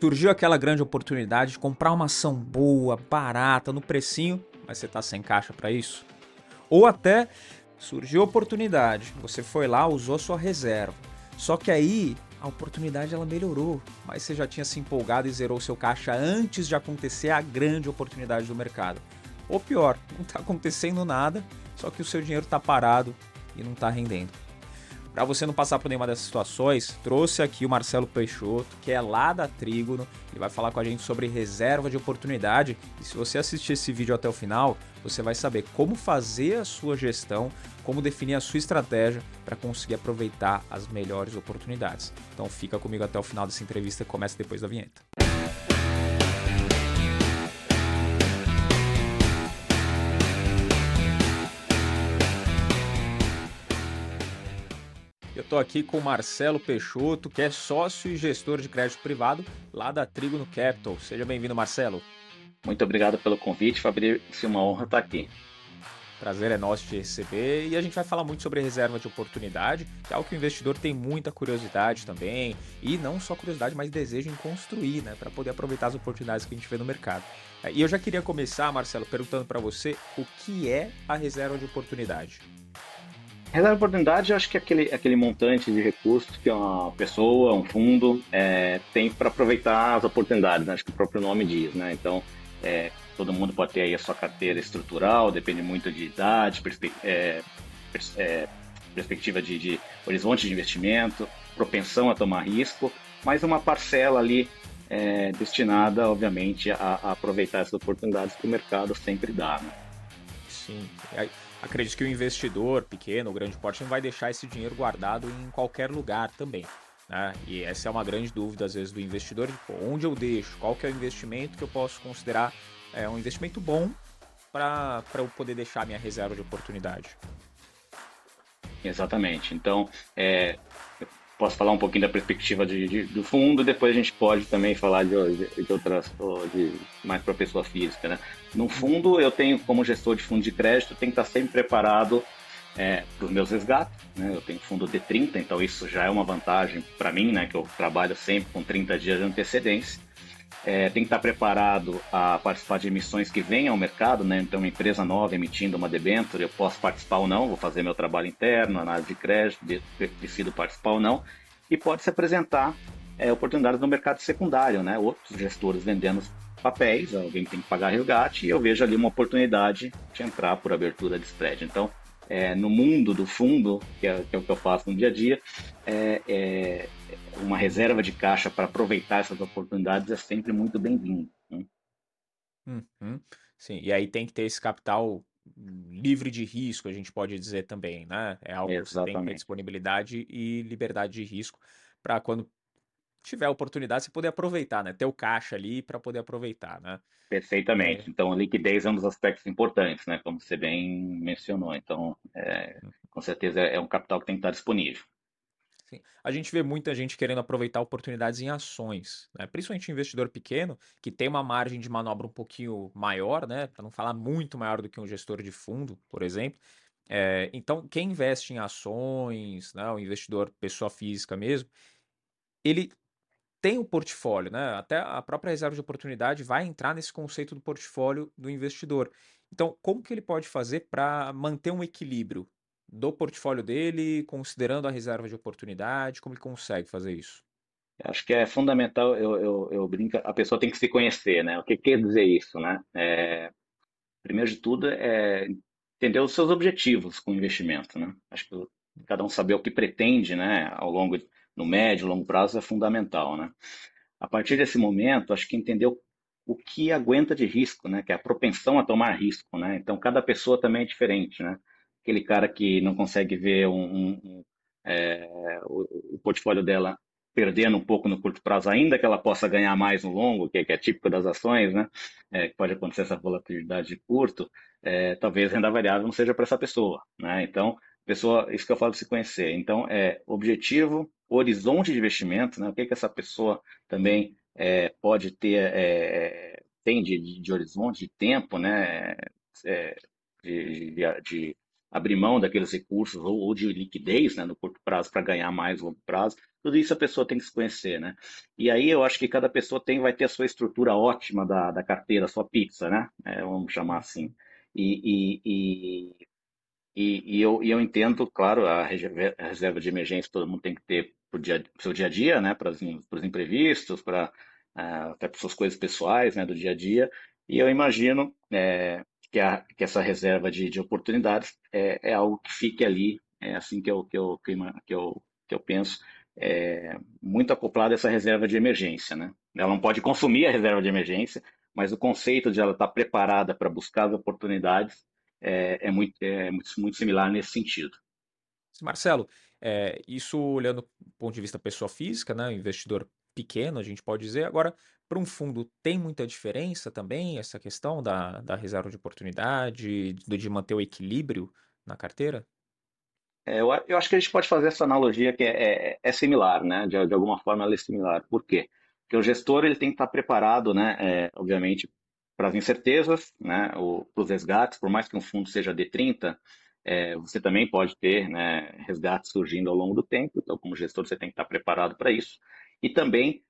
Surgiu aquela grande oportunidade de comprar uma ação boa, barata, no precinho, mas você está sem caixa para isso. Ou até surgiu a oportunidade, você foi lá, usou sua reserva. Só que aí a oportunidade ela melhorou, mas você já tinha se empolgado e zerou seu caixa antes de acontecer a grande oportunidade do mercado. Ou pior, não está acontecendo nada, só que o seu dinheiro está parado e não está rendendo. Para você não passar por nenhuma dessas situações, trouxe aqui o Marcelo Peixoto, que é lá da Trígono, ele vai falar com a gente sobre reserva de oportunidade. E se você assistir esse vídeo até o final, você vai saber como fazer a sua gestão, como definir a sua estratégia para conseguir aproveitar as melhores oportunidades. Então fica comigo até o final dessa entrevista que começa depois da vinheta. Eu estou aqui com o Marcelo Peixoto, que é sócio e gestor de crédito privado lá da Trigo no Capital. Seja bem-vindo, Marcelo. Muito obrigado pelo convite, Fabrício. É uma honra estar aqui. Prazer é nosso de receber e a gente vai falar muito sobre reserva de oportunidade, que é algo que o investidor tem muita curiosidade também, e não só curiosidade, mas desejo em construir, né, para poder aproveitar as oportunidades que a gente vê no mercado. É, e eu já queria começar, Marcelo, perguntando para você o que é a reserva de oportunidade. Reserva de oportunidade, eu acho que é aquele, aquele montante de recursos que uma pessoa, um fundo, é, tem para aproveitar as oportunidades, né? acho que o próprio nome diz, né? Então, é, todo mundo pode ter aí a sua carteira estrutural, depende muito de idade, perspe é, pers é, perspectiva de, de, horizonte de investimento, propensão a tomar risco, mas uma parcela ali é, destinada, obviamente, a, a, aproveitar essas oportunidades que o mercado sempre dá. Né? Sim. Acredito que o investidor pequeno ou grande porte não vai deixar esse dinheiro guardado em qualquer lugar também. Né? E essa é uma grande dúvida, às vezes, do investidor. Pô, onde eu deixo? Qual que é o investimento que eu posso considerar é, um investimento bom para eu poder deixar minha reserva de oportunidade? Exatamente. Então, é, posso falar um pouquinho da perspectiva de, de, do fundo, depois a gente pode também falar de, de outras, de, mais para pessoa física. Né? No fundo, eu tenho, como gestor de fundo de crédito, tenho que estar sempre preparado é, para os meus resgates. Né? Eu tenho fundo de 30, então isso já é uma vantagem para mim, né? que eu trabalho sempre com 30 dias de antecedência. É, tem que estar preparado a participar de emissões que venham ao mercado, né? Então, uma empresa nova emitindo uma debenture, eu posso participar ou não, vou fazer meu trabalho interno, análise de crédito, decido participar ou não, e pode se apresentar é, oportunidades no mercado secundário, né? Outros gestores vendendo papéis, alguém tem que pagar resgate, e eu vejo ali uma oportunidade de entrar por abertura de spread. Então, é, no mundo do fundo, que é, que é, o que eu faço no dia a dia, é, é uma reserva de caixa para aproveitar essas oportunidades é sempre muito bem-vindo. Né? Uhum. Sim, e aí tem que ter esse capital livre de risco, a gente pode dizer também, né? É algo Exatamente. que você tem que ter disponibilidade e liberdade de risco para quando tiver oportunidade você poder aproveitar, né? Ter o caixa ali para poder aproveitar, né? Perfeitamente. É. Então, a liquidez é um dos aspectos importantes, né? Como você bem mencionou. Então, é, uhum. com certeza é um capital que tem que estar disponível. Sim. A gente vê muita gente querendo aproveitar oportunidades em ações, né? principalmente investidor pequeno, que tem uma margem de manobra um pouquinho maior, né? para não falar muito maior do que um gestor de fundo, por exemplo. É, então, quem investe em ações, né? o investidor pessoa física mesmo, ele tem o um portfólio, né? Até a própria reserva de oportunidade vai entrar nesse conceito do portfólio do investidor. Então, como que ele pode fazer para manter um equilíbrio do portfólio dele, considerando a reserva de oportunidade? Como ele consegue fazer isso? Acho que é fundamental, eu, eu, eu brinco, a pessoa tem que se conhecer, né? O que quer dizer isso, né? É, primeiro de tudo é entender os seus objetivos com o investimento, né? Acho que cada um saber o que pretende, né? Ao longo, no médio, longo prazo é fundamental, né? A partir desse momento, acho que entender o, o que aguenta de risco, né? Que é a propensão a tomar risco, né? Então, cada pessoa também é diferente, né? Aquele cara que não consegue ver um, um, um, é, o, o, portfólio dela perdendo um pouco no curto prazo, ainda que ela possa ganhar mais no longo, que, que é típico das ações, né? É, pode acontecer essa volatilidade de curto, é, talvez renda variável não seja para essa pessoa, né? Então, pessoa, isso que eu falo de se conhecer. Então, é objetivo, horizonte de investimento, né? O que, que essa pessoa também é, pode ter, é, tem de, de, horizonte, de tempo, né? É, de, de, de abrir mão daqueles recursos ou, ou de liquidez né, no curto prazo para ganhar mais longo prazo. Tudo isso a pessoa tem que se conhecer, né? E aí eu acho que cada pessoa tem, vai ter a sua estrutura ótima da, da carteira, a sua pizza, né? É, vamos chamar assim. E, e, e, e, eu, e eu entendo, claro, a reserva de emergência todo mundo tem que ter para o seu dia a dia, né? Para os imprevistos, para uh, até para suas coisas pessoais, né? Do dia a dia. E eu imagino é, que, a, que essa reserva de, de oportunidades é, é, algo que fique ali, é assim que eu, que eu, que eu, que eu penso, é, muito acoplada a essa reserva de emergência. Né? Ela não pode consumir a reserva de emergência, mas o conceito de ela estar preparada para buscar as oportunidades é, é, muito, é muito, muito similar nesse sentido. Marcelo, é, isso olhando do ponto de vista pessoa física, né, investidor pequeno, a gente pode dizer. Agora, para um fundo, tem muita diferença também essa questão da, da reserva de oportunidade, de, de manter o equilíbrio na carteira? É, eu, eu, acho que a gente pode fazer essa analogia que é, é, é similar, né? De, de, alguma forma ela é similar. Por quê? Porque o gestor ele tem que estar preparado, né? É, obviamente, para as incertezas, né? Para os resgates, por mais que um fundo seja D30, é, você também pode ter né, resgates surgindo ao longo do tempo. Então, como gestor, você tem que estar preparado para isso. E também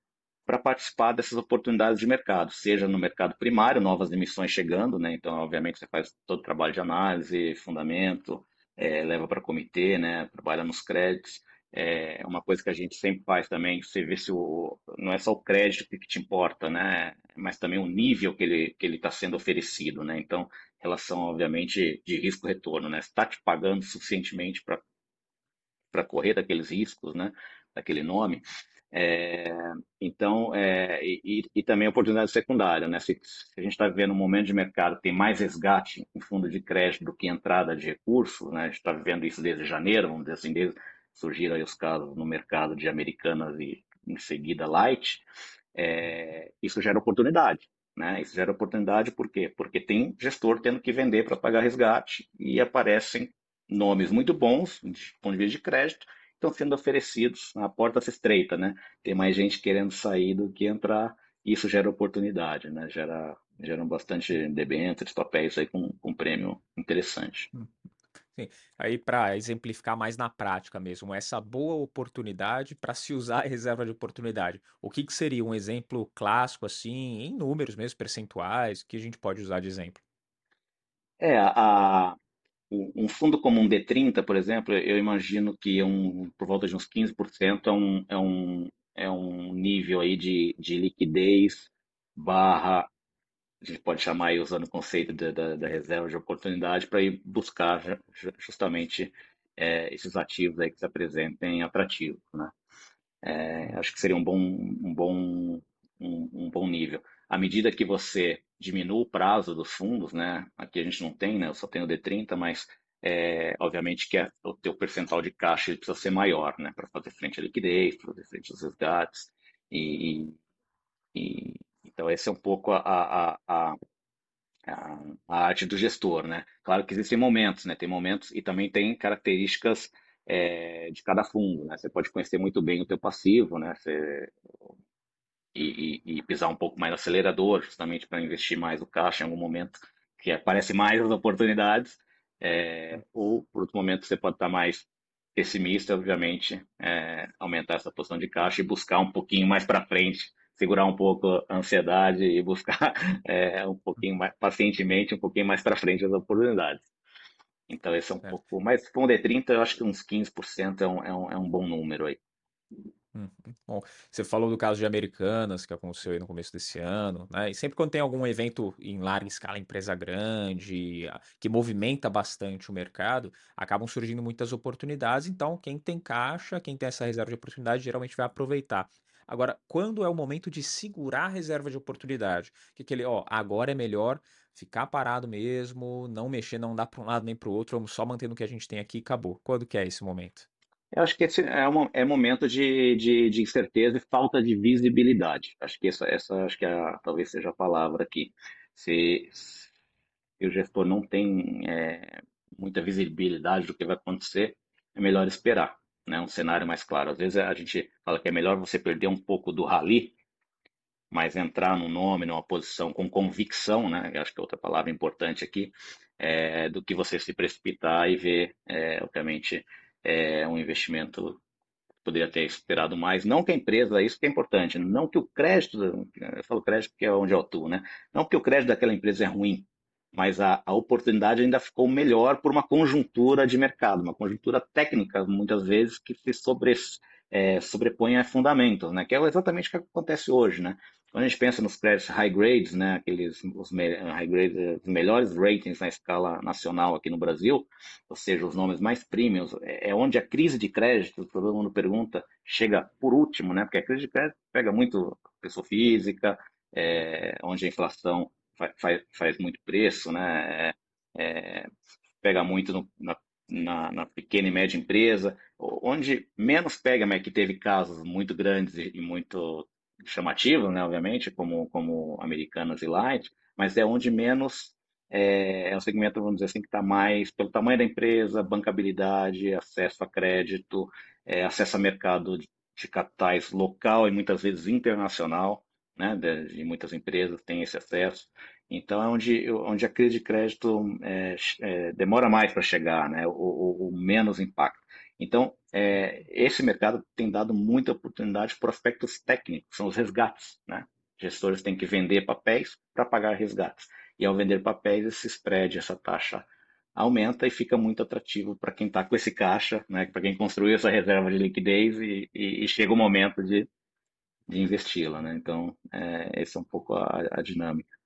para participar dessas oportunidades de mercado, seja no mercado primário, novas emissões chegando, né? Então, obviamente, você faz todo o trabalho de análise, fundamento, é, leva para comitê, né? Trabalha nos créditos. É uma coisa que a gente sempre faz também, você vê se o, não é só o crédito que te importa, né? Mas também o nível que ele que ele está sendo oferecido, né? Então, relação, obviamente, de risco-retorno, né? Está te pagando suficientemente para para correr daqueles riscos, né? Daquele nome. É, então, é, e, e, também oportunidade secundária, né? Se, se a gente está vivendo um momento de mercado tem mais resgate em fundo de crédito do que entrada de recursos, né? A gente está vivendo isso desde janeiro, vamos dizer assim, desde surgiram aí os casos no mercado de americanas e em seguida light, é, isso gera oportunidade, né? Isso gera oportunidade por quê? Porque tem gestor tendo que vender para pagar resgate e aparecem nomes muito bons, do ponto de vista de crédito, estão sendo oferecidos, a porta se estreita, né? Tem mais gente querendo sair do que entrar, isso gera oportunidade, né? Gera, geram bastante debêntures, papéis aí com, com prêmio interessante. Hum. Sim. Aí, para exemplificar mais na prática mesmo, essa boa oportunidade para se usar a reserva de oportunidade. O que, que seria um exemplo clássico, assim, em números mesmo, percentuais, que a gente pode usar de exemplo? É, a, um fundo como um D30, por exemplo, eu imagino que é um, por volta de uns 15% é um, é um, é um nível aí de, de liquidez barra, a gente pode chamar aí usando o conceito da, da, da reserva de oportunidade para ir buscar justamente é, esses ativos aí que se apresentem atrativos, né? É, acho que seria um bom, um bom, um, um bom nível. À medida que você diminua o prazo dos fundos, né? Aqui a gente não tem, né? Eu só tenho o D30, mas é, obviamente que é, o teu percentual de caixa ele precisa ser maior, né? Para fazer frente à liquidez, para fazer frente aos resgates. E, e, então esse é um pouco a, a, a, a, arte do gestor, né? Claro que existem momentos, né? Tem momentos e também tem características é, de cada fundo, né? Você pode conhecer muito bem o teu passivo, né? Você, e, e, e pisar um pouco mais no acelerador, justamente para investir mais o caixa em algum momento que aparece mais as oportunidades, é, ou por outro momento você pode estar mais pessimista, obviamente, é, aumentar essa posição de caixa e buscar um pouquinho mais para frente, segurar um pouco a ansiedade e buscar é, um pouquinho mais pacientemente, um pouquinho mais para frente as oportunidades. Então, esse é um pouco. Mas com o D30, eu acho que uns 15% é um, é um, é um bom número aí. Bom, você falou do caso de Americanas, que aconteceu aí no começo desse ano, né? E sempre quando tem algum evento em larga escala, empresa grande, que movimenta bastante o mercado, acabam surgindo muitas oportunidades. Então, quem tem caixa, quem tem essa reserva de oportunidade, geralmente vai aproveitar. Agora, quando é o momento de segurar a reserva de oportunidade? Que aquele, ó, agora é melhor ficar parado mesmo, não mexer, não dar para um lado nem para o outro, vamos só mantendo o que a gente tem aqui e acabou. Quando que é esse momento? Eu acho que esse é, um, é momento de, de, de, incerteza e falta de visibilidade. Acho que essa, essa acho que é talvez seja a palavra aqui. Se, se o gestor não tem é, muita visibilidade do que vai acontecer, é melhor esperar, né? Um cenário mais claro. Às vezes a gente fala que é melhor você perder um pouco do rally, mas entrar num nome, numa posição com convicção, né? Acho que é outra palavra importante aqui, é, do que você se precipitar e ver, é, obviamente, é, um investimento poderia ter esperado mais. Não que a empresa, isso que é importante, não que o crédito, eu falo crédito porque é onde eu atuo, né? Não que o crédito daquela empresa é ruim, mas a, a oportunidade ainda ficou melhor por uma conjuntura de mercado, uma conjuntura técnica, muitas vezes, que se sobre, é, sobrepõe a fundamentos, né? Que é exatamente o que acontece hoje, né? Quando a gente pensa nos créditos high grades, né, aqueles os high grades, os melhores ratings na escala nacional aqui no Brasil, ou seja, os nomes mais premiums, é, é onde a crise de crédito, todo mundo pergunta, chega por último, né? Porque a crise de crédito pega muito pessoa física, é, onde a inflação faz, faz, muito preço, né? É, é, pega muito no, na, na, na, pequena e média empresa, onde menos pega, mas que teve casos muito grandes e, e muito chamativos, né, obviamente, como, como Americanas e Light, mas é onde menos é, é um segmento, vamos dizer assim, que está mais pelo tamanho da empresa, bancabilidade, acesso a crédito, é, acesso a mercado de, de capitais local e muitas vezes internacional, né, de, de, muitas empresas têm esse acesso. Então, é onde, onde a crise de crédito é, é, demora mais para chegar, né, o, o, o menos impacto. Então, é, esse mercado tem dado muita oportunidade para aspectos técnicos, são os resgates. Né? Gestores têm que vender papéis para pagar resgates. E ao vender papéis, esse spread, essa taxa aumenta e fica muito atrativo para quem está com esse caixa, né? para quem construiu essa reserva de liquidez e, e, e chega o momento de, de investi-la. Né? Então, é, essa é um pouco a, a dinâmica.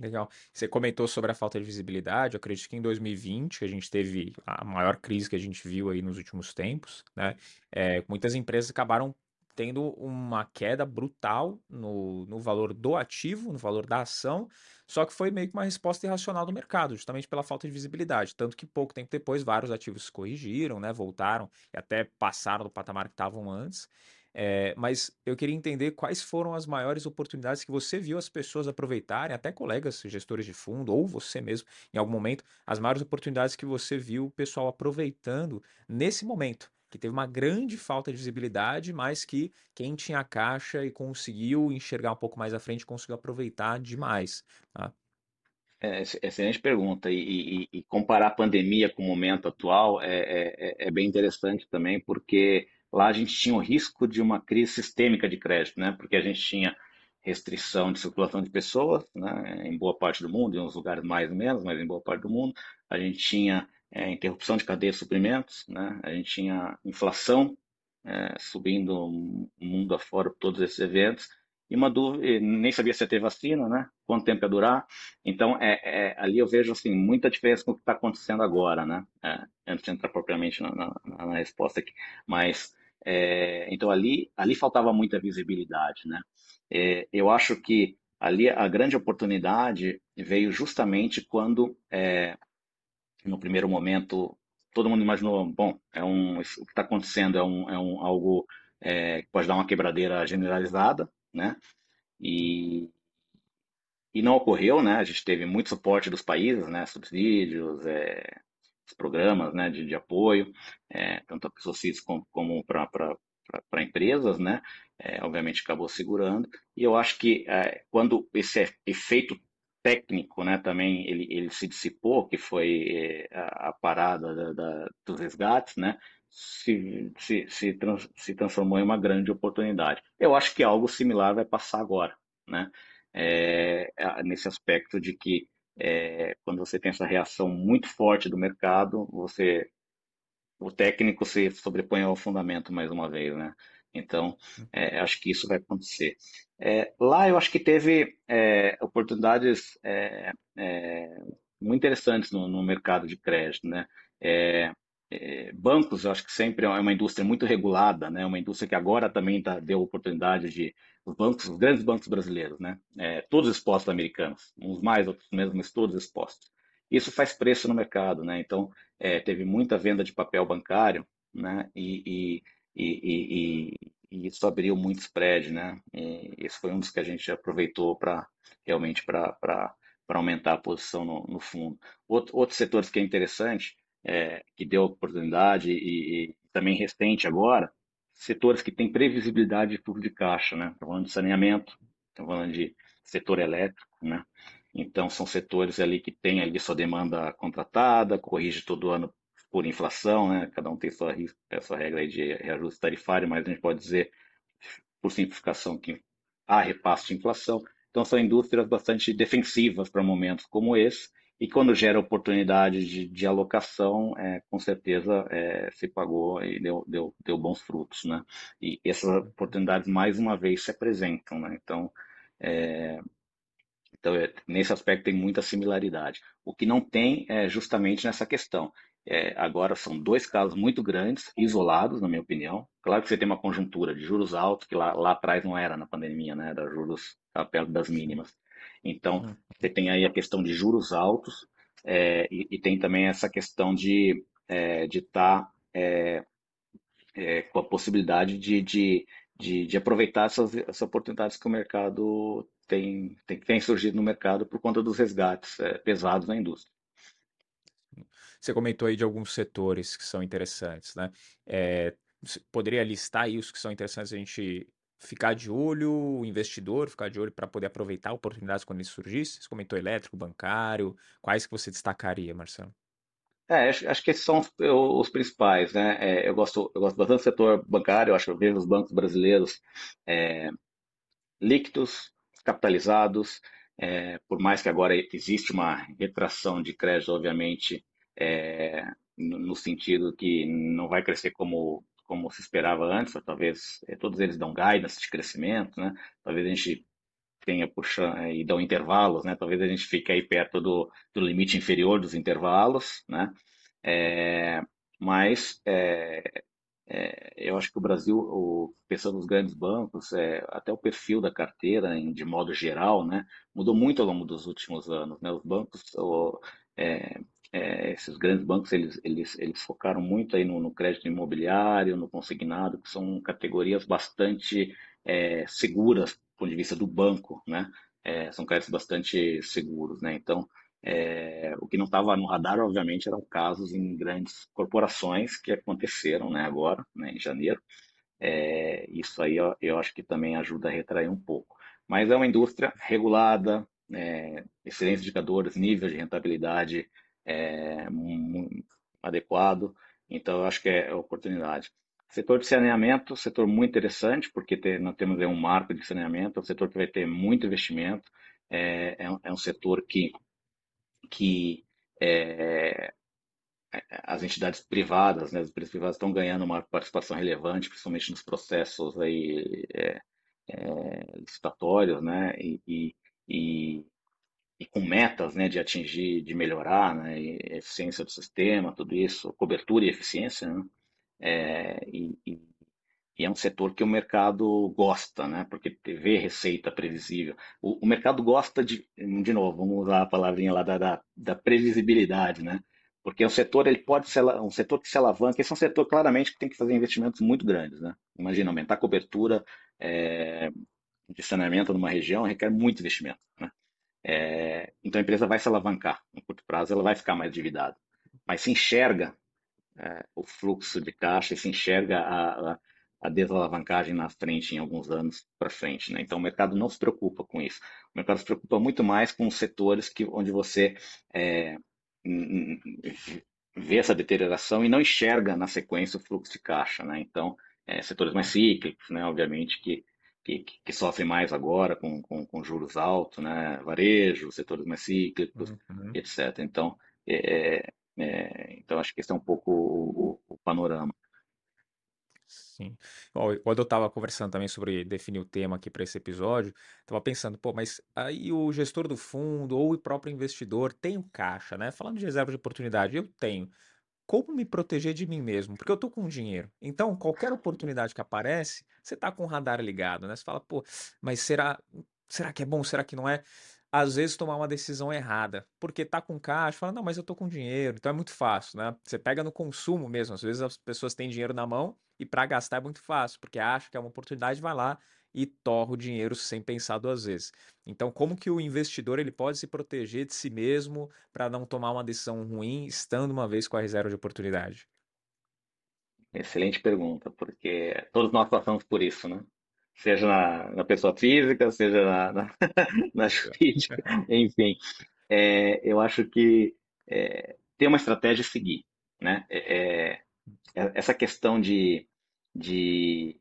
Legal. Você comentou sobre a falta de visibilidade. Eu acredito que em 2020 a gente teve a maior crise que a gente viu aí nos últimos tempos, né? É, muitas empresas acabaram tendo uma queda brutal no, no valor do ativo, no valor da ação, só que foi meio que uma resposta irracional do mercado, justamente pela falta de visibilidade. Tanto que pouco tempo depois vários ativos corrigiram, né? Voltaram e até passaram do patamar que estavam antes. É, mas eu queria entender quais foram as maiores oportunidades que você viu as pessoas aproveitarem, até colegas gestores de fundo, ou você mesmo, em algum momento, as maiores oportunidades que você viu o pessoal aproveitando nesse momento, que teve uma grande falta de visibilidade, mas que quem tinha caixa e conseguiu enxergar um pouco mais à frente conseguiu aproveitar demais. Tá? É, excelente pergunta. E, e, e, comparar a pandemia com o momento atual é, é, é bem interessante também, porque Lá a gente tinha o risco de uma crise sistêmica de crédito, né? Porque a gente tinha restrição de circulação de pessoas, né? Em boa parte do mundo, em uns lugares mais ou menos, mas em boa parte do mundo. A gente tinha é, interrupção de cadeia de suprimentos, né? A gente tinha inflação é, subindo mundo afora por todos esses eventos e uma dúvida, nem sabia se ia ter vacina, né? Quanto tempo ia durar? Então, é, é ali eu vejo assim muita diferença com o que está acontecendo agora, né? É, antes de entrar propriamente na, na, na resposta aqui, mas é, então ali, ali faltava muita visibilidade, né? É, eu acho que ali a grande oportunidade veio justamente quando, é, no primeiro momento, todo mundo imaginou, bom, é um, o que está acontecendo é, um, é um, algo é, que pode dar uma quebradeira generalizada, né? E, e não ocorreu, né? A gente teve muito suporte dos países, né? Subsídios, é, programas né, de, de apoio, é, tanto a pessoas físicas como, como para empresas, né? É, obviamente acabou segurando. E eu acho que é, quando esse efeito técnico, né, também ele, ele se dissipou, que foi é, a, a parada da, da, dos resgates, né? Se, se, se, trans, se transformou em uma grande oportunidade. Eu acho que algo similar vai passar agora, né? É, nesse aspecto de que é, quando você tem essa reação muito forte do mercado, você o técnico se sobrepõe ao fundamento mais uma vez, né? Então, é, acho que isso vai acontecer. É, lá eu acho que teve é, oportunidades é, é, muito interessantes no, no, mercado de crédito, né? É, bancos, eu acho que sempre é uma indústria muito regulada, né? Uma indústria que agora também tá, deu oportunidade de os bancos, os grandes bancos brasileiros, né? É, todos expostos americanos, uns mais, outros menos, mas todos expostos. Isso faz preço no mercado, né? Então, é, teve muita venda de papel bancário, né? E, e, e, e isso abriu muito spread, né? E esse foi um dos que a gente aproveitou para realmente para aumentar a posição no, no fundo. Outro, outros setores que é interessante, é, que deu oportunidade e, e também recente agora, setores que têm previsibilidade de fluxo de caixa, né? Falando de saneamento, estamos falando de setor elétrico, né? Então, são setores ali que têm ali sua demanda contratada, corrige todo ano por inflação, né? Cada um tem sua, sua regra de reajuste tarifário, mas a gente pode dizer, por simplificação, que há repasse de inflação. Então, são indústrias bastante defensivas para momentos como esse, e quando gera oportunidade de, de alocação, é, com certeza é, se pagou e deu, deu, deu bons frutos, né? E essas oportunidades, mais uma vez, se apresentam, né? Então, é, então é, nesse aspecto tem muita similaridade. O que não tem é justamente nessa questão. É, agora são dois casos muito grandes, isolados, na minha opinião. Claro que você tem uma conjuntura de juros altos, que lá, lá atrás não era na pandemia, né? Era juros perto das mínimas. Então, uhum. você tem aí a questão de juros altos é, e, e, tem também essa questão de é, estar tá, é, é, com a possibilidade de, de, de, de aproveitar essas, essas, oportunidades que o mercado tem, tem, tem surgido no mercado por conta dos resgates é, pesados na indústria. Você comentou aí de alguns setores que são interessantes, né? É, poderia listar aí os que são interessantes a gente ficar de olho, o investidor ficar de olho para poder aproveitar oportunidades quando isso surgisse? Você comentou elétrico, bancário, quais que você destacaria, Marcelo? É, acho, acho que esses são os, os principais, né? É, eu, gosto, eu gosto bastante do setor bancário, eu acho que eu vejo os bancos brasileiros é, líquidos, capitalizados, é, por mais que agora existe uma retração de crédito, obviamente, é, no, no sentido que não vai crescer como como se esperava antes, talvez é, todos eles dão guidance de crescimento, né? Talvez a gente tenha puxando eh, e dão intervalos, né? Talvez a gente fique aí perto do, do limite inferior dos intervalos, né? É, mas é, é, eu acho que o Brasil, o, pensando nos grandes bancos, é, até o perfil da carteira, em, de modo geral, né, mudou muito ao longo dos últimos anos. Né? Os bancos, o, é, é, esses grandes bancos eles, eles, eles focaram muito aí no, no, crédito imobiliário, no consignado, que são categorias bastante é, seguras do ponto de vista do banco, né? É, são créditos bastante seguros, né? Então, é, o que não estava no radar, obviamente, eram casos em grandes corporações que aconteceram, né? Agora, né? Em janeiro. É, isso aí eu, eu acho que também ajuda a retrair um pouco. Mas é uma indústria regulada, é, excelentes indicadores, nível de rentabilidade é, adequado. Então, eu acho que é oportunidade. Setor de saneamento, setor muito interessante, porque tem, nós temos aí um marco de saneamento, é um setor que vai ter muito investimento, é, é, um, é um, setor que, que é, as entidades privadas, né, as empresas privadas estão ganhando uma participação relevante, principalmente nos processos aí, é, é, licitatórios, né, e, e, e com metas né, de atingir, de melhorar né, a eficiência do sistema, tudo isso, cobertura e eficiência, né? é, e, e, é um setor que o mercado gosta, né, porque vê receita previsível. O, o, mercado gosta de, de novo, vamos usar a palavrinha lá da, da, da previsibilidade, né, porque o setor ele pode ser um setor que se alavanca, esse é um setor claramente que tem que fazer investimentos muito grandes, né? Imagina aumentar a cobertura é, de saneamento numa região requer muito investimento, né? É, então a empresa vai se alavancar no curto prazo, ela vai ficar mais endividada. Mas se enxerga é, o fluxo de caixa e se enxerga a, a, a desalavancagem na frente em alguns anos para frente. Né? Então o mercado não se preocupa com isso. O mercado se preocupa muito mais com os setores que, onde você é, vê essa deterioração e não enxerga na sequência o fluxo de caixa. Né? Então, é, setores mais cíclicos, né? obviamente, que que, que, sofrem mais agora com, com, com, juros altos, né? varejo, setores mais cíclicos, uhum. etc. Então, é, é, então, acho que esse é um pouco o, o, panorama. Sim. Bom, quando eu estava conversando também sobre definir o tema aqui para esse episódio, estava pensando, pô, mas aí o gestor do fundo ou o próprio investidor tem o caixa, né? Falando de reserva de oportunidade, eu tenho como me proteger de mim mesmo, porque eu tô com dinheiro. Então, qualquer oportunidade que aparece, você tá com o radar ligado, né? Você fala, pô, mas será, será que é bom? Será que não é? Às vezes tomar uma decisão errada, porque tá com caixa, fala, não, mas eu tô com dinheiro, então é muito fácil, né? Você pega no consumo mesmo, às vezes as pessoas têm dinheiro na mão e para gastar é muito fácil, porque acha que é uma oportunidade, vai lá e torra o dinheiro sem pensar duas vezes. Então, como que o investidor ele pode se proteger de si mesmo para não tomar uma decisão ruim, estando uma vez com a reserva de oportunidade? Excelente pergunta, porque todos nós passamos por isso, né? seja na, na pessoa física, seja na, na, na jurídica, enfim. É, eu acho que é, ter uma estratégia a seguir, né? É, é, é essa questão de, de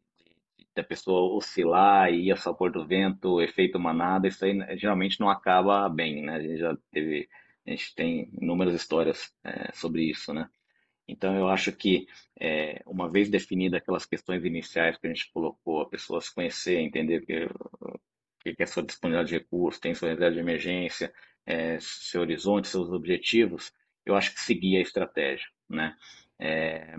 da pessoa oscilar e ir a sabor do vento, efeito manada, isso aí né, geralmente não acaba bem, né? A gente já teve, a gente tem inúmeras histórias é, sobre isso, né? Então eu acho que é, uma vez definidas aquelas questões iniciais que a gente colocou, a pessoa se conhecer, entender que, que é sua disponibilidade de recursos, tem sua reserva de emergência, é, seu horizonte, seus objetivos, eu acho que seguir a estratégia, né? É,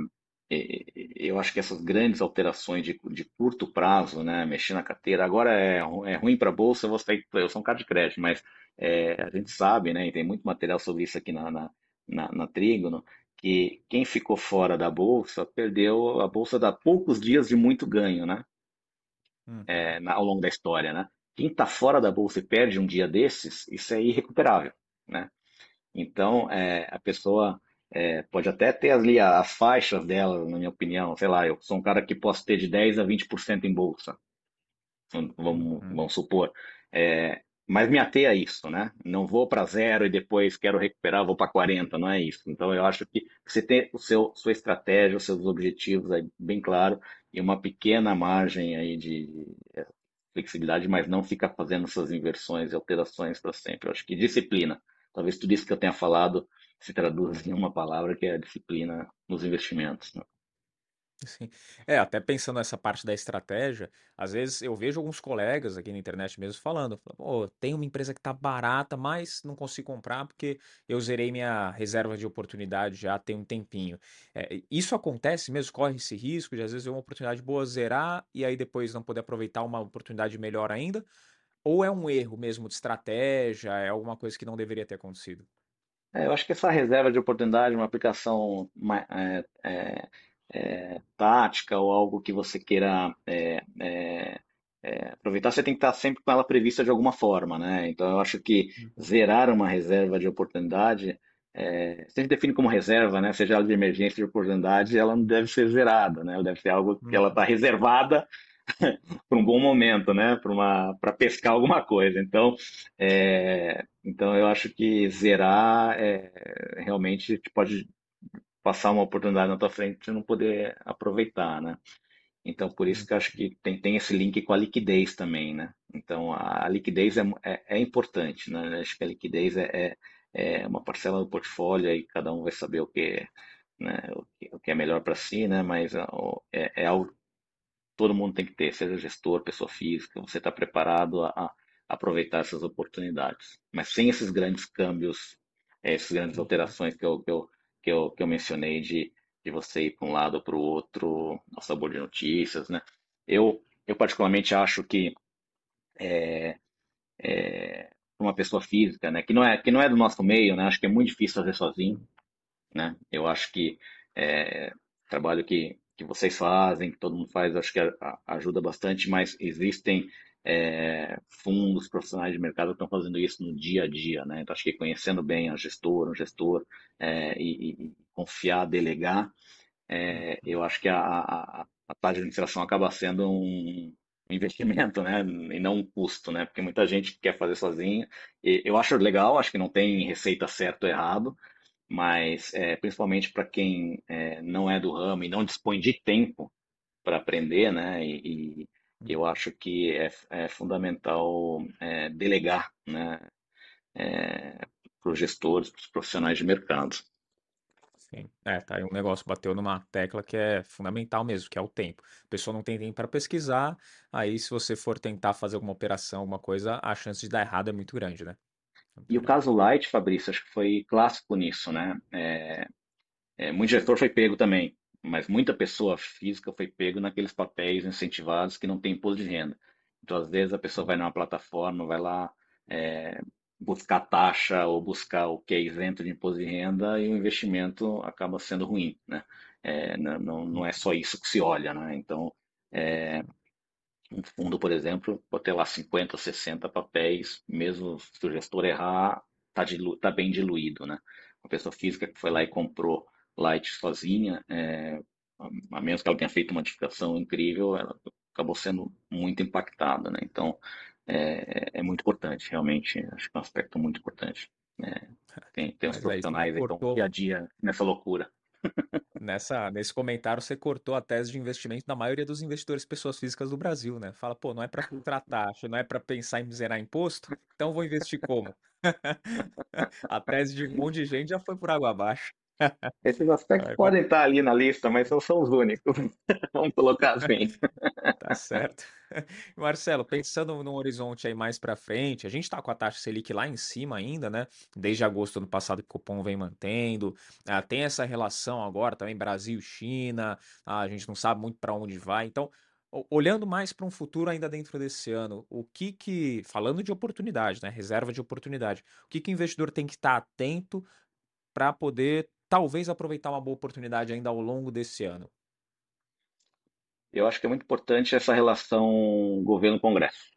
eu acho que essas grandes alterações de, de, curto prazo, né, mexer na carteira, agora é, é ruim para a bolsa, eu, sair, eu sou um cara de crédito, mas é, a gente sabe, né, e tem muito material sobre isso aqui na, na, na, na Trígono, que quem ficou fora da bolsa perdeu a bolsa dá poucos dias de muito ganho, né, hum. é, na, ao longo da história, né. Quem está fora da bolsa e perde um dia desses, isso é irrecuperável, né. Então, é, a pessoa é, pode até ter ali as faixas dela, na minha opinião. Sei lá, eu sou um cara que posso ter de 10 a 20% em bolsa. Vamos, uhum. vamos supor. É, mas me ater a isso, né? Não vou para zero e depois quero recuperar, vou para 40, não é isso. Então eu acho que você tem o seu sua estratégia, os seus objetivos aí bem claro e uma pequena margem aí de é, flexibilidade, mas não ficar fazendo essas inversões e alterações para sempre. Eu acho que disciplina. Talvez tudo isso que eu tenha falado se traduz em uma palavra que é a disciplina nos investimentos. Né? Sim. É, até pensando nessa parte da estratégia, às vezes eu vejo alguns colegas aqui na internet mesmo falando, oh, tem uma empresa que tá barata, mas não consigo comprar porque eu zerei minha reserva de oportunidade já tem um tempinho. É, isso acontece mesmo? Corre esse risco de às vezes é uma oportunidade boa zerar e aí depois não poder aproveitar uma oportunidade melhor ainda? Ou é um erro mesmo de estratégia, é alguma coisa que não deveria ter acontecido? É, eu acho que essa reserva de oportunidade, uma aplicação é, é, é, tática ou algo que você queira é, é, aproveitar, você tem que estar sempre com ela prevista de alguma forma, né? Então, eu acho que uhum. zerar uma reserva de oportunidade, se a gente define como reserva, né, seja ela de emergência de oportunidade, ela não deve ser zerada, né? Ela deve ser algo que ela está uhum. reservada para um bom momento, né? Para pescar alguma coisa. Então, é, então eu acho que zerar é, realmente pode passar uma oportunidade na tua frente e não poder aproveitar, né? Então, por isso que eu acho que tem, tem esse link com a liquidez também, né? Então, a, a liquidez é, é, é, importante, né? Acho que a liquidez é, é, é uma parcela do portfólio e cada um vai saber o que, né, o que, o que é melhor para si, né? Mas é, é algo todo mundo tem que ter, seja gestor, pessoa física, você está preparado a, a, aproveitar essas oportunidades. Mas sem esses grandes câmbios, é, essas grandes uhum. alterações que eu, que eu, que eu, que eu mencionei de, de você ir para um lado ou para o outro, ao sabor de notícias, né? Eu, eu particularmente acho que é, é, uma pessoa física, né, que não é que não é do nosso meio, né, acho que é muito difícil fazer sozinho, né? Eu acho que é, trabalho que que vocês fazem, que todo mundo faz, acho que ajuda bastante, mas existem é, fundos profissionais de mercado que estão fazendo isso no dia a dia, né? Então, acho que conhecendo bem a gestora, o gestor, é, e, e, confiar, delegar, é, eu acho que a, a, a taxa de administração acaba sendo um investimento, né? E não um custo, né? Porque muita gente quer fazer sozinha. Eu acho legal, acho que não tem receita certo ou errado, mas é, principalmente para quem é, não é do ramo e não dispõe de tempo para aprender, né? E, e, eu acho que é, é fundamental é, delegar, né? É, para os gestores, para os profissionais de mercado. Sim, é, tá aí um negócio bateu numa tecla que é fundamental mesmo, que é o tempo. A pessoa não tem tempo para pesquisar, aí se você for tentar fazer alguma operação, alguma coisa, a chance de dar errado é muito grande, né? E o caso Light, Fabrício, acho que foi clássico nisso, né? É, é, muito gestor foi pego também, mas muita pessoa física foi pego naqueles papéis incentivados que não tem imposto de renda. Então, às vezes, a pessoa vai numa plataforma, vai lá é, buscar taxa ou buscar o que é isento de imposto de renda e o investimento acaba sendo ruim, né? É, não, não é só isso que se olha, né? Então, é, um fundo, por exemplo, pode ter lá 50, 60 papéis, mesmo se o gestor errar, está dilu tá bem diluído, né? Uma pessoa física que foi lá e comprou Light sozinha, é, a menos que ela tenha feito uma modificação incrível, ela acabou sendo muito impactada, né? Então, é, é, muito importante, realmente, acho que é um aspecto muito importante. Né? Tem, tem os profissionais aí, então, dia a dia nessa loucura. Nessa, nesse comentário, você cortou a tese de investimento da maioria dos investidores pessoas físicas do Brasil, né? Fala, pô, não é para tratar taxa, não é para pensar em zerar imposto, então vou investir como? a tese de um monte de gente já foi por água abaixo. Esses aspectos podem estar ali na lista, mas não são os únicos. Vamos colocar assim. Tá certo. Marcelo, pensando num horizonte aí mais para frente, a gente está com a taxa Selic lá em cima ainda, né? Desde agosto do ano passado que o cupom vem mantendo. Ah, tem essa relação agora também Brasil-China. Ah, a gente não sabe muito para onde vai. Então, olhando mais para um futuro ainda dentro desse ano, o que que, falando de oportunidade, né? Reserva de oportunidade, o que que o investidor tem que estar tá atento para poder talvez aproveitar uma boa oportunidade ainda ao longo desse ano? Eu acho que é muito importante essa relação governo-congresso,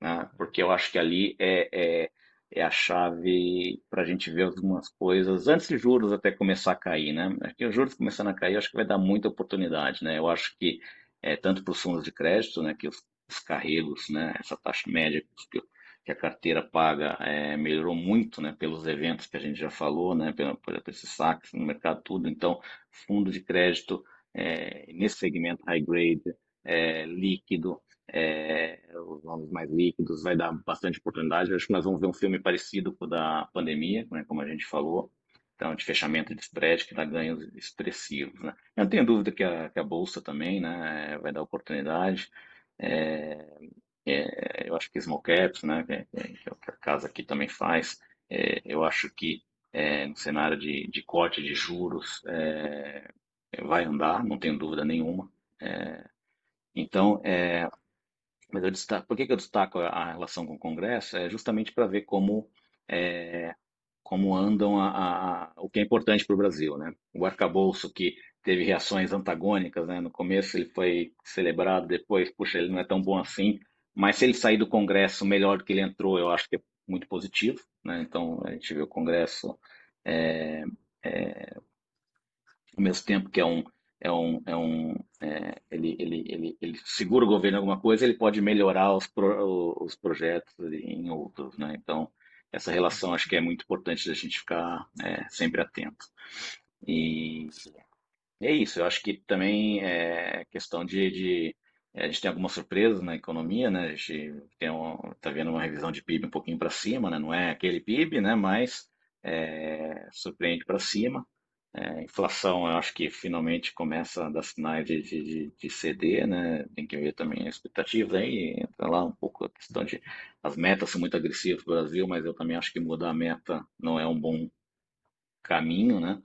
né? porque eu acho que ali é, é, é a chave para a gente ver algumas coisas antes de juros até começar a cair, né? Acho que os juros começando a cair, acho que vai dar muita oportunidade, né? Eu acho que é, tanto para os fundos de crédito, né, que os, os carregos, né, essa taxa média que, que a carteira paga é, melhorou muito, né, pelos eventos que a gente já falou, né, pelo, por esses saques no mercado tudo. Então, fundo de crédito é, nesse segmento high grade, é, líquido, é, os nomes mais líquidos, vai dar bastante oportunidade. acho que nós vamos ver um filme parecido com o da pandemia, né, como a gente falou. Então, de fechamento de spread que dá ganhos expressivos. Né? Eu não tenho dúvida que a, que a Bolsa também né, vai dar oportunidade. É, é, eu acho que small caps, né, que, que, é o que a casa aqui também faz, é, eu acho que é, no cenário de, de corte de juros é, vai andar, não tenho dúvida nenhuma. É, então, é, mas eu destaco, por que, que eu destaco a, relação com o Congresso? É justamente para ver como como andam a, a, o que é importante para o Brasil, né? O arcabouço que teve reações antagônicas, né? No começo ele foi celebrado, depois, puxa, ele não é tão bom assim. Mas se ele sair do Congresso melhor do que ele entrou, eu acho que é muito positivo. Né? Então, a gente vê o Congresso é, é, ao mesmo tempo que é um, é um, é um é, ele, ele, ele, ele segura o governo em alguma coisa, ele pode melhorar os, pro, os projetos em outros. Né? Então, essa relação acho que é muito importante da gente ficar é, sempre atento. E é isso, eu acho que também é questão de, de a gente tem algumas surpresas na economia, né? A gente tem um, tá vendo uma revisão de PIB um pouquinho para cima, né? Não é aquele PIB, né? Mas é, surpreende para cima. É, inflação, eu acho que finalmente começa a dar sinais de, de, de, ceder, né? Tem que ver também as expectativas aí, entra lá um pouco a questão de as metas são muito agressivas para o Brasil, mas eu também acho que mudar a meta não é um bom caminho, né?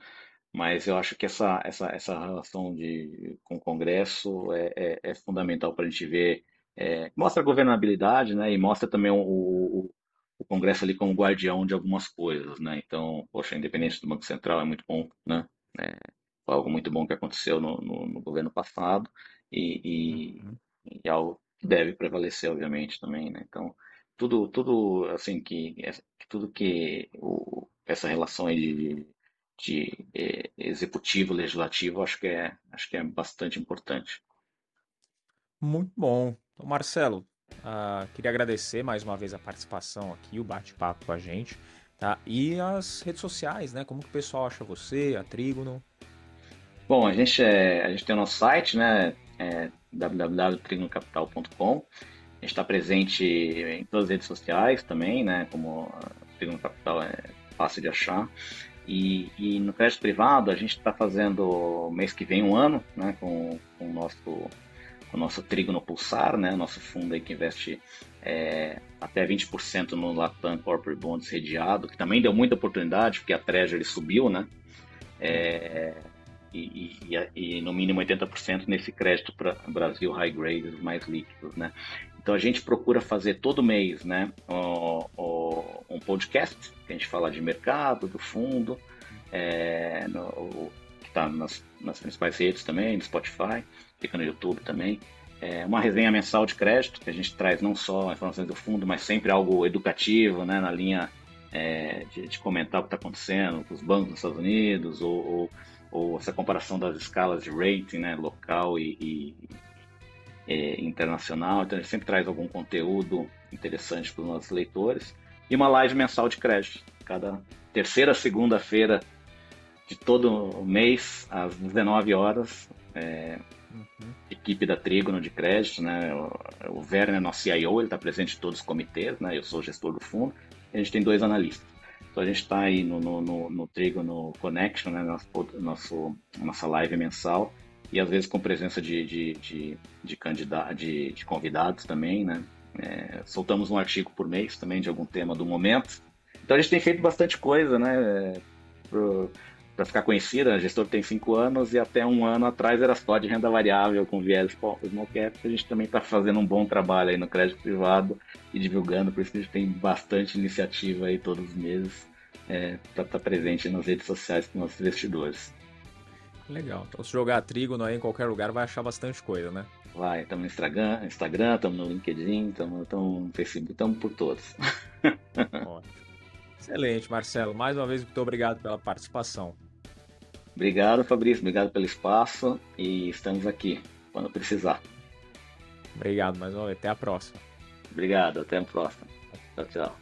Mas eu acho que essa, essa, essa relação de, com o Congresso é, é, é fundamental para a gente ver, é, mostra a governabilidade, né, e mostra também o, o, o, Congresso ali como guardião de algumas coisas, né, então, poxa, a independência do Banco Central é muito bom, né, é, foi algo muito bom que aconteceu no, no, no governo passado e, e, uhum. e algo que deve prevalecer, obviamente, também, né, então, tudo, tudo assim que, tudo que o, essa relação aí de de eh, executivo, legislativo, acho que é, acho que é bastante importante. Muito bom. Então, Marcelo, uh, queria agradecer mais uma vez a participação aqui, o bate-papo com a gente, tá? E as redes sociais, né? Como que o pessoal acha você, a Trígono? Bom, a gente, é, a gente tem o nosso site, né? É www.trigonocapital.com. A gente está presente em todas as redes sociais também, né? Como Trigono Capital é fácil de achar. E, e, no crédito privado, a gente está fazendo mês que vem um ano né, com, com o nosso, com o nosso Trigo no Pulsar, né, nosso fundo aí que investe é, até 20% no Latam Corporate Bonds redeado, que também deu muita oportunidade, porque a Treasury subiu, né? É, e, e, e, no mínimo 80% nesse crédito para Brasil high grade, mais líquidos, né? Então a gente procura fazer todo mês, né, podcast que a gente fala de mercado, do fundo, é, no, que está nas, nas, principais redes também, no Spotify, fica no YouTube também. É uma resenha mensal de crédito que a gente traz não só informações do fundo, mas sempre algo educativo, né, na linha é, de, de, comentar o que está acontecendo com os bancos nos Estados Unidos ou, ou, ou, essa comparação das escalas de rating, né, local e, e é, internacional, então a gente sempre traz algum conteúdo interessante para os nossos leitores. E uma live mensal de crédito, cada terceira segunda-feira de todo mês, às 19 horas. É, uhum. Equipe da Trígono de crédito, né? O, o Werner é nosso CIO, ele está presente em todos os comitês, né? Eu sou gestor do fundo. A gente tem dois analistas. Então a gente está aí no, no, no, no Trígono Connection, né? Nosso, nosso, nossa live mensal e às vezes com presença de, de, de, de, de, de convidados também, né? É, soltamos um artigo por mês também de algum tema do momento. Então a gente tem feito bastante coisa, né? Para ficar conhecida, a gestor tem cinco anos e até um ano atrás era só de renda variável com viés small cap. A gente também está fazendo um bom trabalho aí no crédito privado e divulgando, por isso a gente tem bastante iniciativa aí todos os meses é, para estar tá presente nas redes sociais com nossos investidores. Legal. Então, se jogar trígono aí em qualquer lugar, vai achar bastante coisa, né? Vai, estamos no Instagram, Instagram, estamos no LinkedIn, estamos no Facebook, estamos por todos. Ótimo. Excelente, Marcelo. Mais uma vez, muito obrigado pela participação. Obrigado, Fabrício. Obrigado pelo espaço e estamos aqui quando precisar. Obrigado mais uma vez. Até a próxima. Obrigado. Até a próxima. Tchau, tchau.